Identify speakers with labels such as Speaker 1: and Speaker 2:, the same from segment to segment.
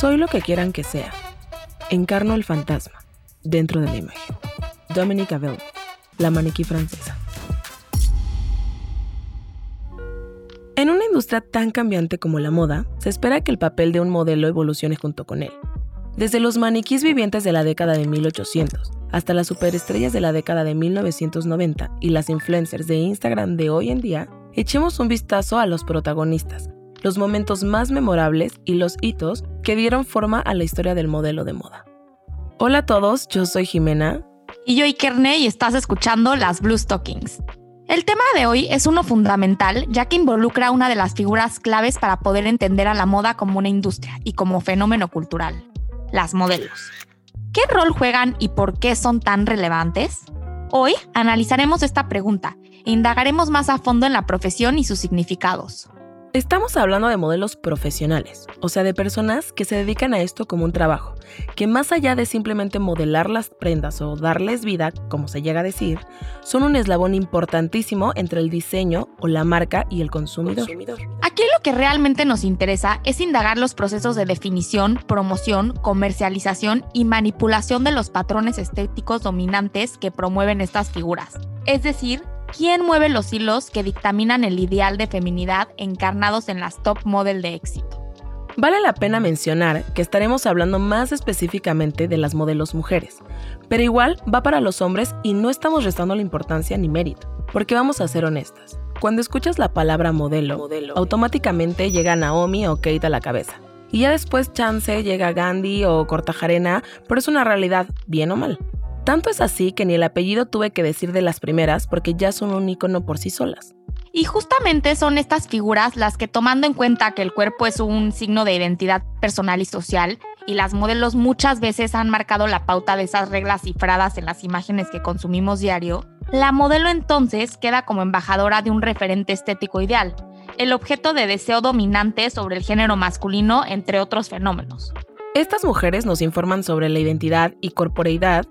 Speaker 1: Soy lo que quieran que sea. Encarno el fantasma dentro de la imagen. Dominique Abel, la maniquí francesa. En una industria tan cambiante como la moda, se espera que el papel de un modelo evolucione junto con él. Desde los maniquís vivientes de la década de 1800 hasta las superestrellas de la década de 1990 y las influencers de Instagram de hoy en día, echemos un vistazo a los protagonistas, los momentos más memorables y los hitos que dieron forma a la historia del modelo de moda. Hola a todos, yo soy Jimena.
Speaker 2: Y yo Ikerne y estás escuchando las Blue Stockings. El tema de hoy es uno fundamental ya que involucra una de las figuras claves para poder entender a la moda como una industria y como fenómeno cultural, las modelos. ¿Qué rol juegan y por qué son tan relevantes? Hoy analizaremos esta pregunta e indagaremos más a fondo en la profesión y sus significados.
Speaker 1: Estamos hablando de modelos profesionales, o sea, de personas que se dedican a esto como un trabajo, que más allá de simplemente modelar las prendas o darles vida, como se llega a decir, son un eslabón importantísimo entre el diseño o la marca y el consumidor.
Speaker 2: Aquí lo que realmente nos interesa es indagar los procesos de definición, promoción, comercialización y manipulación de los patrones estéticos dominantes que promueven estas figuras. Es decir, ¿Quién mueve los hilos que dictaminan el ideal de feminidad encarnados en las top model de éxito?
Speaker 1: Vale la pena mencionar que estaremos hablando más específicamente de las modelos mujeres, pero igual va para los hombres y no estamos restando la importancia ni mérito, porque vamos a ser honestas. Cuando escuchas la palabra modelo, modelo automáticamente llega Naomi o Kate a la cabeza. Y ya después chance llega Gandhi o Cortajarena, pero es una realidad, bien o mal. Tanto es así que ni el apellido tuve que decir de las primeras porque ya son un icono por sí solas.
Speaker 2: Y justamente son estas figuras las que tomando en cuenta que el cuerpo es un signo de identidad personal y social, y las modelos muchas veces han marcado la pauta de esas reglas cifradas en las imágenes que consumimos diario, la modelo entonces queda como embajadora de un referente estético ideal, el objeto de deseo dominante sobre el género masculino, entre otros fenómenos.
Speaker 1: Estas mujeres nos informan sobre la identidad y corporeidad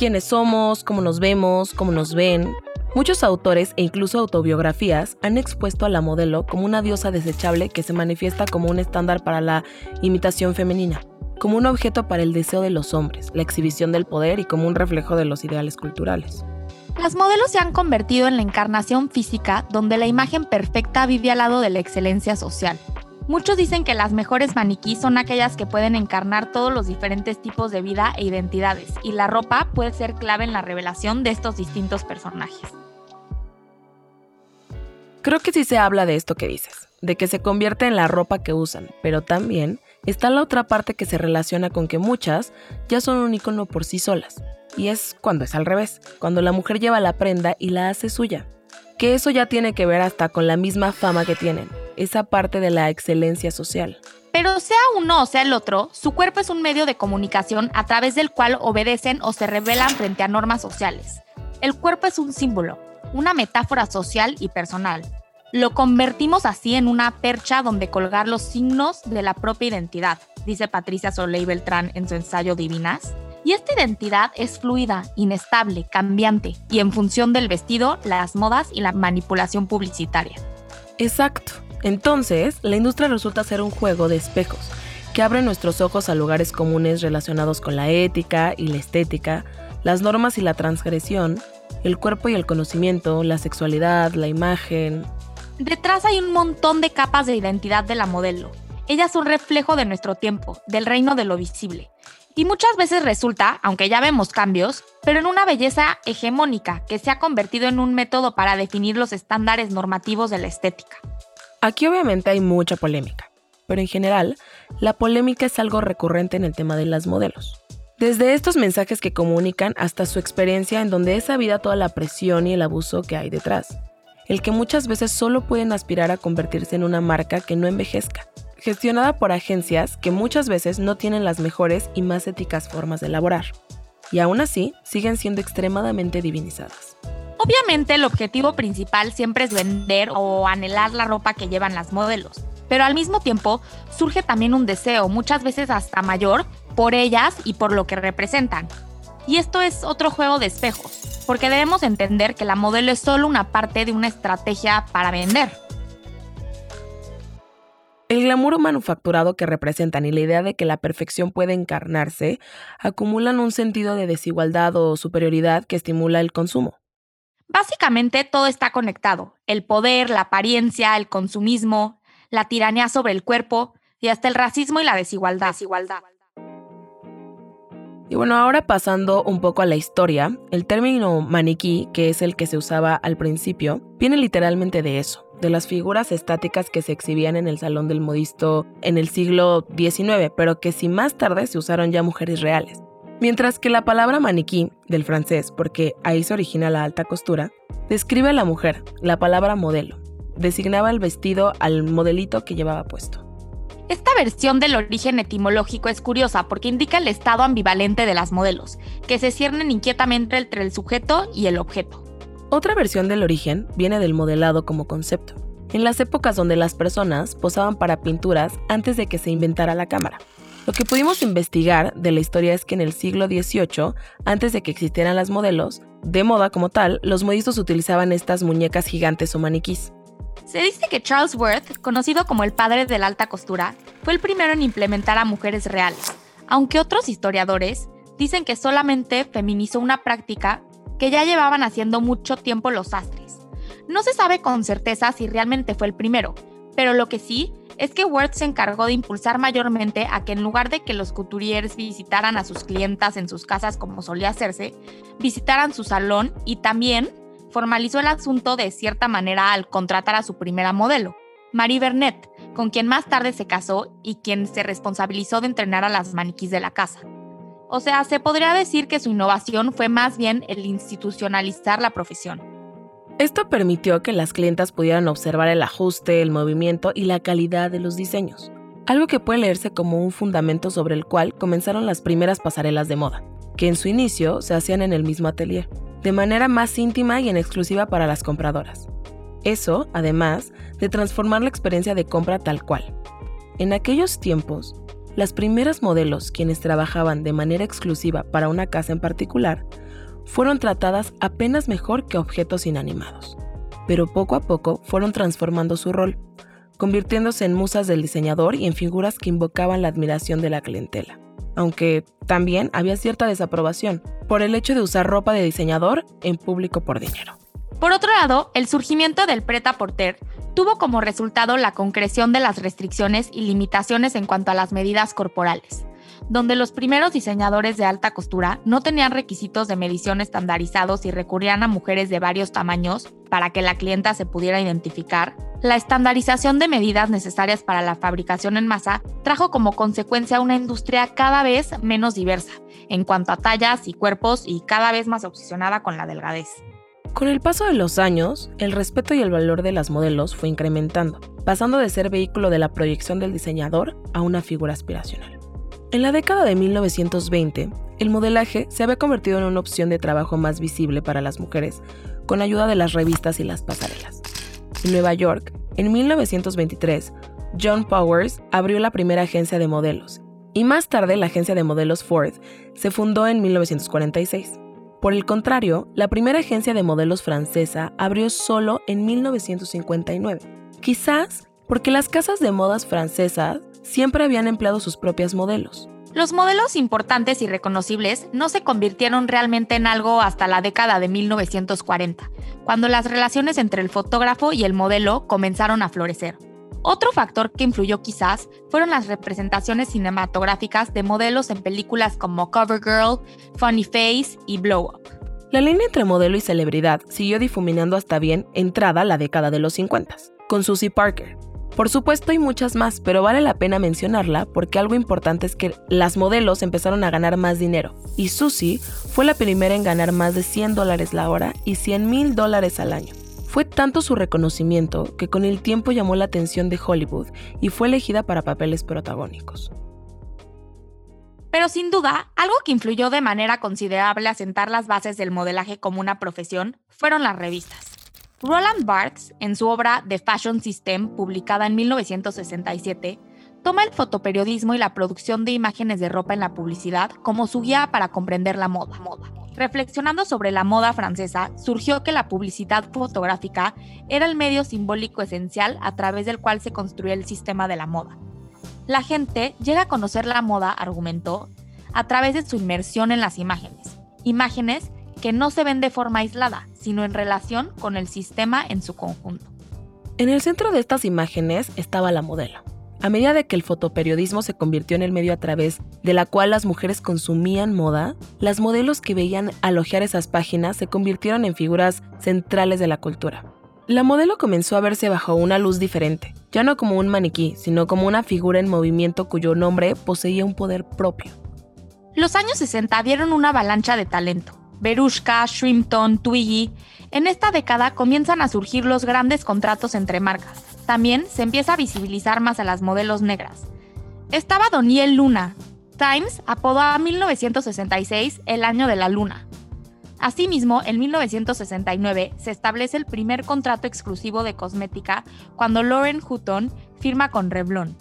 Speaker 1: quiénes somos, cómo nos vemos, cómo nos ven. Muchos autores e incluso autobiografías han expuesto a la modelo como una diosa desechable que se manifiesta como un estándar para la imitación femenina, como un objeto para el deseo de los hombres, la exhibición del poder y como un reflejo de los ideales culturales.
Speaker 2: Las modelos se han convertido en la encarnación física donde la imagen perfecta vive al lado de la excelencia social, Muchos dicen que las mejores maniquís son aquellas que pueden encarnar todos los diferentes tipos de vida e identidades, y la ropa puede ser clave en la revelación de estos distintos personajes.
Speaker 1: Creo que sí se habla de esto que dices, de que se convierte en la ropa que usan, pero también está la otra parte que se relaciona con que muchas ya son un icono por sí solas, y es cuando es al revés, cuando la mujer lleva la prenda y la hace suya, que eso ya tiene que ver hasta con la misma fama que tienen, esa parte de la excelencia social.
Speaker 2: Pero sea uno o sea el otro, su cuerpo es un medio de comunicación a través del cual obedecen o se rebelan frente a normas sociales. El cuerpo es un símbolo, una metáfora social y personal. Lo convertimos así en una percha donde colgar los signos de la propia identidad, dice Patricia Soleil Beltrán en su ensayo Divinas. Y esta identidad es fluida, inestable, cambiante, y en función del vestido, las modas y la manipulación publicitaria.
Speaker 1: Exacto. Entonces, la industria resulta ser un juego de espejos que abre nuestros ojos a lugares comunes relacionados con la ética y la estética, las normas y la transgresión, el cuerpo y el conocimiento, la sexualidad, la imagen.
Speaker 2: Detrás hay un montón de capas de identidad de la modelo. Ella es un reflejo de nuestro tiempo, del reino de lo visible. Y muchas veces resulta, aunque ya vemos cambios, pero en una belleza hegemónica que se ha convertido en un método para definir los estándares normativos de la estética.
Speaker 1: Aquí obviamente hay mucha polémica, pero en general, la polémica es algo recurrente en el tema de las modelos. Desde estos mensajes que comunican hasta su experiencia en donde es sabida toda la presión y el abuso que hay detrás. El que muchas veces solo pueden aspirar a convertirse en una marca que no envejezca, gestionada por agencias que muchas veces no tienen las mejores y más éticas formas de elaborar. Y aún así, siguen siendo extremadamente divinizadas.
Speaker 2: Obviamente el objetivo principal siempre es vender o anhelar la ropa que llevan las modelos, pero al mismo tiempo surge también un deseo, muchas veces hasta mayor, por ellas y por lo que representan. Y esto es otro juego de espejos, porque debemos entender que la modelo es solo una parte de una estrategia para vender.
Speaker 1: El glamour manufacturado que representan y la idea de que la perfección puede encarnarse acumulan un sentido de desigualdad o superioridad que estimula el consumo.
Speaker 2: Básicamente todo está conectado. El poder, la apariencia, el consumismo, la tiranía sobre el cuerpo y hasta el racismo y la desigualdad. desigualdad.
Speaker 1: Y bueno, ahora pasando un poco a la historia, el término maniquí, que es el que se usaba al principio, viene literalmente de eso, de las figuras estáticas que se exhibían en el salón del modisto en el siglo XIX, pero que si más tarde se usaron ya mujeres reales. Mientras que la palabra maniquí, del francés, porque ahí se origina la alta costura, describe a la mujer, la palabra modelo, designaba el vestido al modelito que llevaba puesto.
Speaker 2: Esta versión del origen etimológico es curiosa porque indica el estado ambivalente de las modelos, que se ciernen inquietamente entre el sujeto y el objeto.
Speaker 1: Otra versión del origen viene del modelado como concepto, en las épocas donde las personas posaban para pinturas antes de que se inventara la cámara. Lo que pudimos investigar de la historia es que en el siglo XVIII, antes de que existieran las modelos, de moda como tal, los modistos utilizaban estas muñecas gigantes o maniquís.
Speaker 2: Se dice que Charles Worth, conocido como el padre de la alta costura, fue el primero en implementar a mujeres reales, aunque otros historiadores dicen que solamente feminizó una práctica que ya llevaban haciendo mucho tiempo los sastres. No se sabe con certeza si realmente fue el primero, pero lo que sí es que Worth se encargó de impulsar mayormente a que en lugar de que los couturiers visitaran a sus clientas en sus casas como solía hacerse, visitaran su salón y también formalizó el asunto de cierta manera al contratar a su primera modelo, Marie Bernet, con quien más tarde se casó y quien se responsabilizó de entrenar a las maniquís de la casa. O sea, se podría decir que su innovación fue más bien el institucionalizar la profesión.
Speaker 1: Esto permitió que las clientas pudieran observar el ajuste, el movimiento y la calidad de los diseños, algo que puede leerse como un fundamento sobre el cual comenzaron las primeras pasarelas de moda, que en su inicio se hacían en el mismo atelier de manera más íntima y en exclusiva para las compradoras. Eso, además, de transformar la experiencia de compra tal cual. En aquellos tiempos, las primeras modelos quienes trabajaban de manera exclusiva para una casa en particular fueron tratadas apenas mejor que objetos inanimados, pero poco a poco fueron transformando su rol, convirtiéndose en musas del diseñador y en figuras que invocaban la admiración de la clientela aunque también había cierta desaprobación por el hecho de usar ropa de diseñador en público por dinero.
Speaker 2: Por otro lado, el surgimiento del prêt-à-porter tuvo como resultado la concreción de las restricciones y limitaciones en cuanto a las medidas corporales, donde los primeros diseñadores de alta costura no tenían requisitos de medición estandarizados y recurrían a mujeres de varios tamaños para que la clienta se pudiera identificar, la estandarización de medidas necesarias para la fabricación en masa trajo como consecuencia una industria cada vez menos diversa en cuanto a tallas y cuerpos y cada vez más obsesionada con la delgadez.
Speaker 1: Con el paso de los años, el respeto y el valor de las modelos fue incrementando, pasando de ser vehículo de la proyección del diseñador a una figura aspiracional. En la década de 1920, el modelaje se había convertido en una opción de trabajo más visible para las mujeres, con ayuda de las revistas y las pasarelas. En Nueva York, en 1923, John Powers abrió la primera agencia de modelos y más tarde la agencia de modelos Ford se fundó en 1946. Por el contrario, la primera agencia de modelos francesa abrió solo en 1959, quizás porque las casas de modas francesas siempre habían empleado sus propias modelos.
Speaker 2: Los modelos importantes y reconocibles no se convirtieron realmente en algo hasta la década de 1940, cuando las relaciones entre el fotógrafo y el modelo comenzaron a florecer. Otro factor que influyó quizás fueron las representaciones cinematográficas de modelos en películas como Covergirl, Funny Face y Blow Up.
Speaker 1: La línea entre modelo y celebridad siguió difuminando hasta bien entrada la década de los 50, con Susie Parker, por supuesto hay muchas más, pero vale la pena mencionarla porque algo importante es que las modelos empezaron a ganar más dinero y Susie fue la primera en ganar más de 100 dólares la hora y 100 mil dólares al año. Fue tanto su reconocimiento que con el tiempo llamó la atención de Hollywood y fue elegida para papeles protagónicos.
Speaker 2: Pero sin duda, algo que influyó de manera considerable a sentar las bases del modelaje como una profesión fueron las revistas. Roland Barthes, en su obra The Fashion System, publicada en 1967, toma el fotoperiodismo y la producción de imágenes de ropa en la publicidad como su guía para comprender la moda. Reflexionando sobre la moda francesa, surgió que la publicidad fotográfica era el medio simbólico esencial a través del cual se construía el sistema de la moda. La gente llega a conocer la moda, argumentó, a través de su inmersión en las imágenes. Imágenes que no se ven de forma aislada, sino en relación con el sistema en su conjunto.
Speaker 1: En el centro de estas imágenes estaba la modelo. A medida de que el fotoperiodismo se convirtió en el medio a través de la cual las mujeres consumían moda, las modelos que veían alojar esas páginas se convirtieron en figuras centrales de la cultura. La modelo comenzó a verse bajo una luz diferente, ya no como un maniquí, sino como una figura en movimiento cuyo nombre poseía un poder propio.
Speaker 2: Los años 60 dieron una avalancha de talento. Berushka, Shrimpton, Twiggy. En esta década comienzan a surgir los grandes contratos entre marcas. También se empieza a visibilizar más a las modelos negras. Estaba Doniel Luna. Times apodó a 1966 el año de la luna. Asimismo, en 1969 se establece el primer contrato exclusivo de cosmética cuando Lauren Hutton firma con Revlon.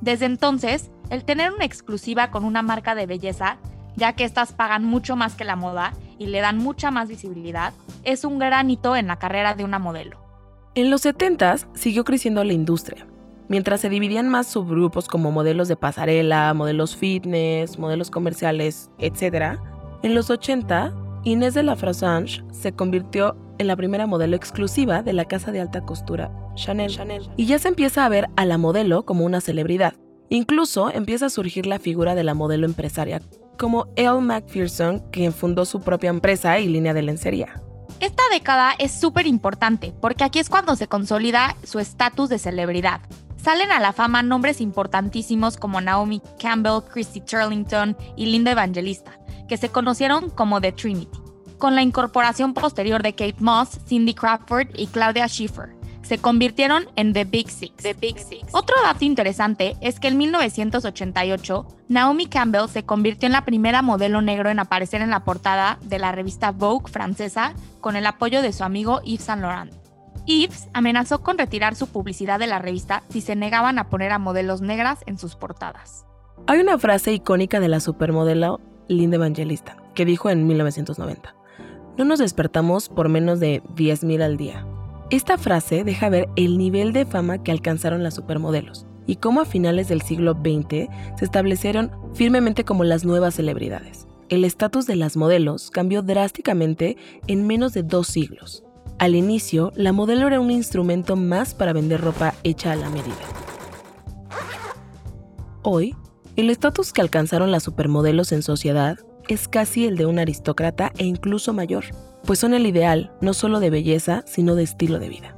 Speaker 2: Desde entonces, el tener una exclusiva con una marca de belleza, ya que estas pagan mucho más que la moda y le dan mucha más visibilidad, es un gran hito en la carrera de una modelo.
Speaker 1: En los 70 siguió creciendo la industria, mientras se dividían más subgrupos como modelos de pasarela, modelos fitness, modelos comerciales, etc. En los 80, Inés de la Frosange se convirtió en la primera modelo exclusiva de la casa de alta costura Chanel. Chanel. Y ya se empieza a ver a la modelo como una celebridad. Incluso empieza a surgir la figura de la modelo empresaria, como Elle Macpherson, quien fundó su propia empresa y línea de lencería.
Speaker 2: Esta década es súper importante porque aquí es cuando se consolida su estatus de celebridad. Salen a la fama nombres importantísimos como Naomi Campbell, Christy Turlington y Linda Evangelista, que se conocieron como The Trinity, con la incorporación posterior de Kate Moss, Cindy Crawford y Claudia Schiffer se convirtieron en The Big Six. The Big Six. Otro dato interesante es que en 1988, Naomi Campbell se convirtió en la primera modelo negro en aparecer en la portada de la revista Vogue francesa con el apoyo de su amigo Yves Saint Laurent. Yves amenazó con retirar su publicidad de la revista si se negaban a poner a modelos negras en sus portadas.
Speaker 1: Hay una frase icónica de la supermodelo Linda Evangelista que dijo en 1990. No nos despertamos por menos de 10.000 al día. Esta frase deja ver el nivel de fama que alcanzaron las supermodelos y cómo a finales del siglo XX se establecieron firmemente como las nuevas celebridades. El estatus de las modelos cambió drásticamente en menos de dos siglos. Al inicio, la modelo era un instrumento más para vender ropa hecha a la medida. Hoy, el estatus que alcanzaron las supermodelos en sociedad es casi el de un aristócrata e incluso mayor pues son el ideal no solo de belleza, sino de estilo de vida.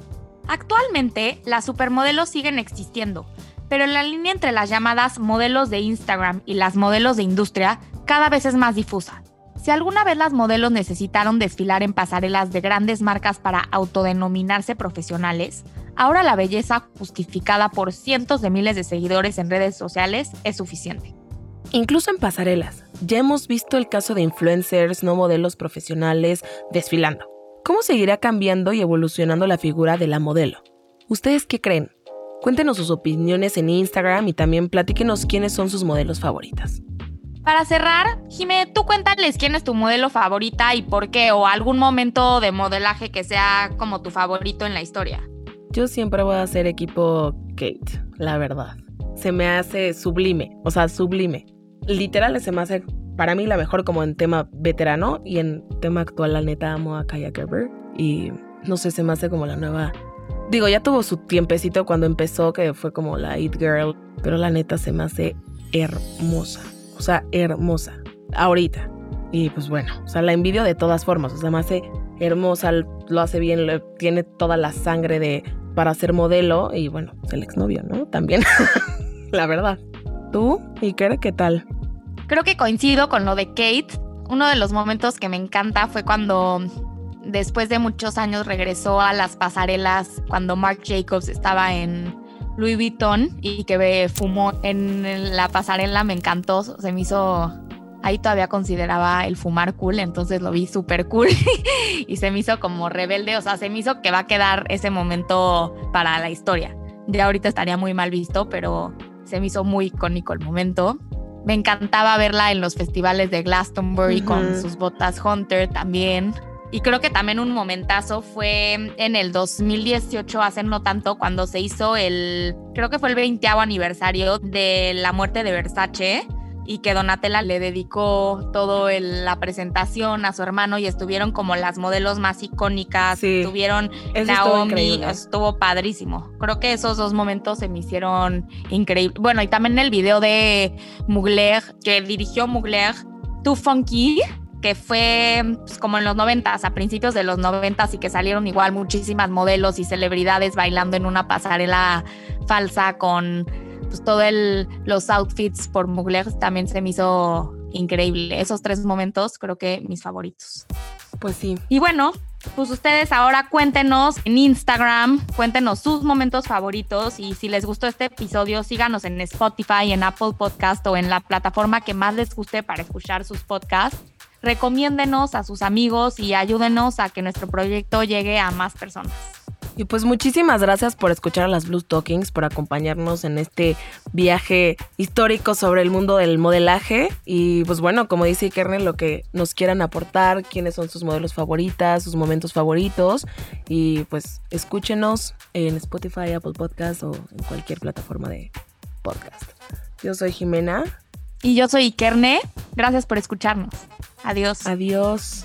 Speaker 2: Actualmente, las supermodelos siguen existiendo, pero la línea entre las llamadas modelos de Instagram y las modelos de industria cada vez es más difusa. Si alguna vez las modelos necesitaron desfilar en pasarelas de grandes marcas para autodenominarse profesionales, ahora la belleza justificada por cientos de miles de seguidores en redes sociales es suficiente.
Speaker 1: Incluso en pasarelas, ya hemos visto el caso de influencers, no modelos profesionales, desfilando. ¿Cómo seguirá cambiando y evolucionando la figura de la modelo? ¿Ustedes qué creen? Cuéntenos sus opiniones en Instagram y también platíquenos quiénes son sus modelos favoritas.
Speaker 2: Para cerrar, Jime, tú cuéntales quién es tu modelo favorita y por qué, o algún momento de modelaje que sea como tu favorito en la historia.
Speaker 1: Yo siempre voy a hacer equipo Kate, la verdad. Se me hace sublime, o sea, sublime literal se me hace para mí la mejor como en tema veterano y en tema actual la neta amo a Kaya Gerber y no sé, se me hace como la nueva... Digo, ya tuvo su tiempecito cuando empezó que fue como la It Girl, pero la neta se me hace hermosa, o sea, hermosa, ahorita. Y pues bueno, o sea, la envidio de todas formas, o sea, me hace hermosa, lo hace bien, tiene toda la sangre de para ser modelo y bueno, es el exnovio, ¿no? También, la verdad. ¿Tú, Iker, qué tal?
Speaker 2: Creo que coincido con lo de Kate. Uno de los momentos que me encanta fue cuando después de muchos años regresó a las pasarelas cuando Marc Jacobs estaba en Louis Vuitton y que fumó en la pasarela, me encantó, se me hizo, ahí todavía consideraba el fumar cool, entonces lo vi súper cool y se me hizo como rebelde, o sea, se me hizo que va a quedar ese momento para la historia. Ya ahorita estaría muy mal visto, pero se me hizo muy icónico el momento. Me encantaba verla en los festivales de Glastonbury con sus botas Hunter también. Y creo que también un momentazo fue en el 2018, hace no tanto, cuando se hizo el, creo que fue el 20 aniversario de la muerte de Versace y que Donatella le dedicó todo la presentación a su hermano y estuvieron como las modelos más icónicas. Sí, estuvieron Naomi, estuvo padrísimo. Creo que esos dos momentos se me hicieron increíbles. Bueno, y también el video de Mugler, que dirigió Mugler, Too Funky que fue pues, como en los noventas, a principios de los noventas y que salieron igual muchísimas modelos y celebridades bailando en una pasarela falsa con pues todo el, los outfits por Mugler también se me hizo increíble. Esos tres momentos creo que mis favoritos.
Speaker 1: Pues sí.
Speaker 2: Y bueno, pues ustedes ahora cuéntenos en Instagram, cuéntenos sus momentos favoritos y si les gustó este episodio, síganos en Spotify, en Apple Podcast o en la plataforma que más les guste para escuchar sus podcasts. Recomiéndenos a sus amigos y ayúdenos a que nuestro proyecto llegue a más personas.
Speaker 1: Y pues muchísimas gracias por escuchar a las Blue Talkings, por acompañarnos en este viaje histórico sobre el mundo del modelaje. Y pues bueno, como dice Kernel, lo que nos quieran aportar, quiénes son sus modelos favoritas, sus momentos favoritos. Y pues escúchenos en Spotify, Apple Podcast o en cualquier plataforma de podcast. Yo soy Jimena.
Speaker 2: Y yo soy Ikerne. Gracias por escucharnos. Adiós.
Speaker 1: Adiós.